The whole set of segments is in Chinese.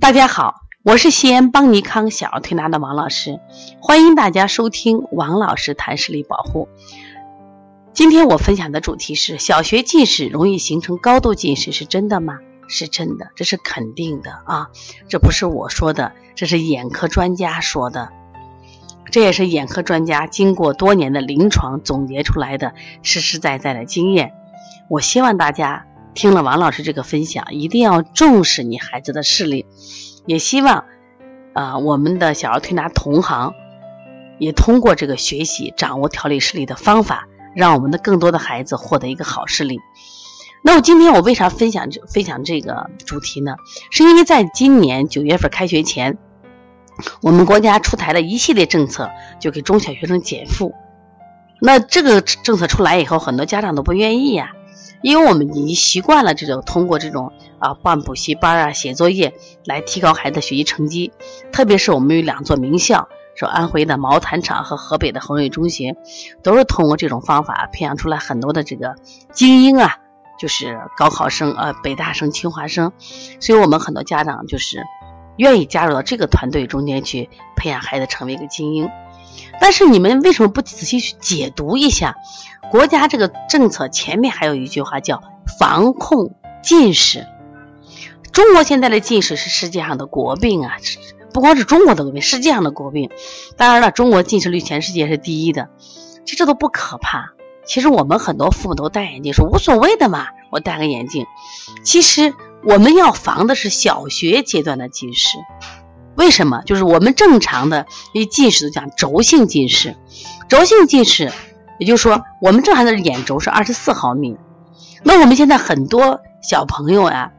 大家好，我是西安邦尼康小儿推拿的王老师，欢迎大家收听王老师谈视力保护。今天我分享的主题是：小学近视容易形成高度近视，是真的吗？是真的，这是肯定的啊！这不是我说的，这是眼科专家说的，这也是眼科专家经过多年的临床总结出来的实实在在的经验。我希望大家。听了王老师这个分享，一定要重视你孩子的视力，也希望，啊，我们的小儿推拿同行也通过这个学习，掌握调理视力的方法，让我们的更多的孩子获得一个好视力。那我今天我为啥分享这分享这个主题呢？是因为在今年九月份开学前，我们国家出台了一系列政策，就给中小学生减负。那这个政策出来以后，很多家长都不愿意呀。因为我们已经习惯了这种通过这种啊办补习班啊写作业来提高孩子学习成绩，特别是我们有两座名校，说安徽的毛坦厂和河北的衡水中学，都是通过这种方法培养出来很多的这个精英啊，就是高考生呃北大生清华生，所以我们很多家长就是愿意加入到这个团队中间去培养孩子成为一个精英。但是你们为什么不仔细去解读一下？国家这个政策前面还有一句话叫“防控近视”。中国现在的近视是世界上的国病啊，不光是中国的国病，世界上的国病。当然了，中国近视率全世界是第一的，其实这都不可怕。其实我们很多父母都戴眼镜，说无所谓的嘛，我戴个眼镜。其实我们要防的是小学阶段的近视。为什么？就是我们正常的一近视都讲轴性近视，轴性近视，也就是说我们正常的眼轴是二十四毫米。那我们现在很多小朋友呀，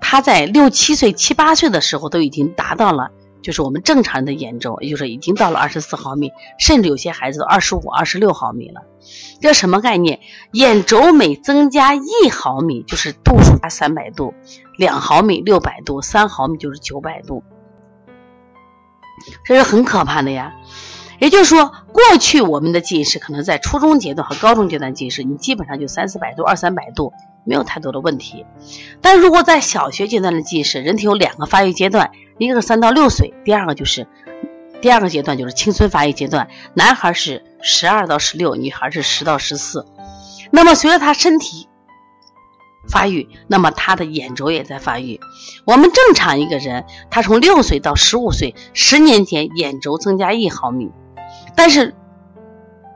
他在六七岁、七八岁的时候都已经达到了，就是我们正常人的眼轴，也就是已经到了二十四毫米，甚至有些孩子都二十五、二十六毫米了。这什么概念？眼轴每增加一毫米，就是度数加三百度；两毫米六百度，三毫米就是九百度。这是很可怕的呀，也就是说，过去我们的近视可能在初中阶段和高中阶段近视，你基本上就三四百度、二三百度，没有太多的问题。但如果在小学阶段的近视，人体有两个发育阶段，一个是三到六岁，第二个就是第二个阶段就是青春发育阶段，男孩是十二到十六，女孩是十到十四。那么随着他身体，发育，那么他的眼轴也在发育。我们正常一个人，他从六岁到十五岁，十年间眼轴增加一毫米。但是，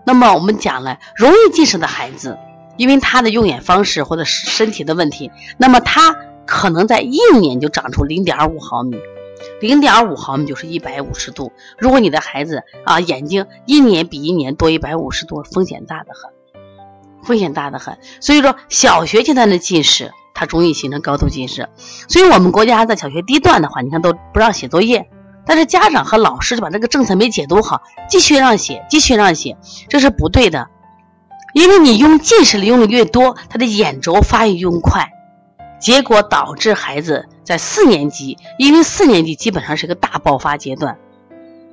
那么我们讲了，容易近视的孩子，因为他的用眼方式或者身体的问题，那么他可能在一年就长出零点五毫米，零点五毫米就是一百五十度。如果你的孩子啊眼睛一年比一年多一百五十度，风险大得很。风险大得很，所以说小学阶段的近视，它容易形成高度近视。所以我们国家在小学低段的话，你看都不让写作业，但是家长和老师就把这个政策没解读好，继续让写，继续让写，这是不对的。因为你用近视的用的越多，他的眼轴发育用快，结果导致孩子在四年级，因为四年级基本上是个大爆发阶段，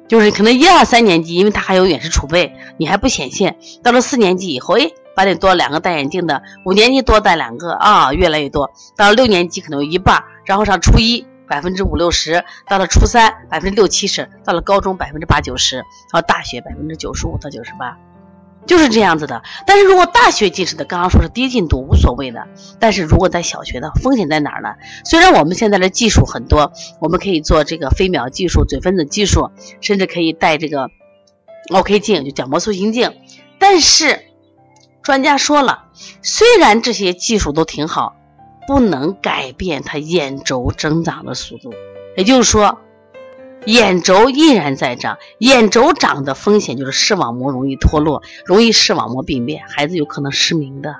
就是可能一二三年级，因为他还有远视储备，你还不显现，到了四年级以后，哎。班里多两个戴眼镜的，五年级多戴两个啊，越来越多。到了六年级可能有一半，然后上初一百分之五六十，到了初三百分之六七十，到了高中百分之八九十，到大学百分之九十五到九十八，就是这样子的。但是如果大学近视的，刚刚说是低进度无所谓的，但是如果在小学的风险在哪儿呢？虽然我们现在的技术很多，我们可以做这个飞秒技术、嘴分子技术，甚至可以戴这个 OK 镜，就角膜塑形镜，但是。专家说了，虽然这些技术都挺好，不能改变他眼轴增长的速度。也就是说，眼轴依然在长，眼轴长的风险就是视网膜容易脱落，容易视网膜病变，孩子有可能失明的。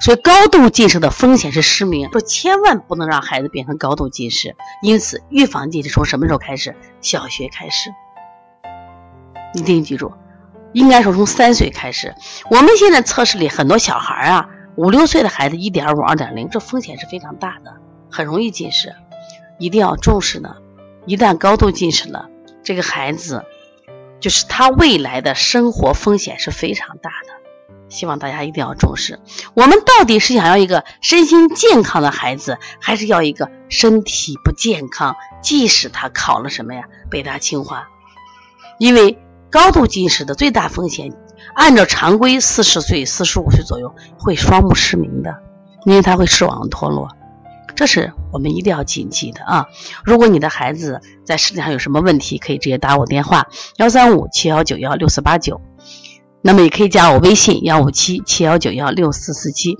所以高度近视的风险是失明，说千万不能让孩子变成高度近视。因此，预防近视从什么时候开始？小学开始，一定记住。应该说从三岁开始，我们现在测试里很多小孩啊，五六岁的孩子一点五、二点零，这风险是非常大的，很容易近视，一定要重视呢。一旦高度近视了，这个孩子就是他未来的生活风险是非常大的。希望大家一定要重视。我们到底是想要一个身心健康的孩子，还是要一个身体不健康，即使他考了什么呀，北大清华？因为高度近视的最大风险，按照常规，四十岁、四十五岁左右会双目失明的，因为他会视网脱落。这是我们一定要谨记的啊！如果你的孩子在视力上有什么问题，可以直接打我电话幺三五七幺九幺六四八九，那么也可以加我微信幺五七七幺九幺六四四七。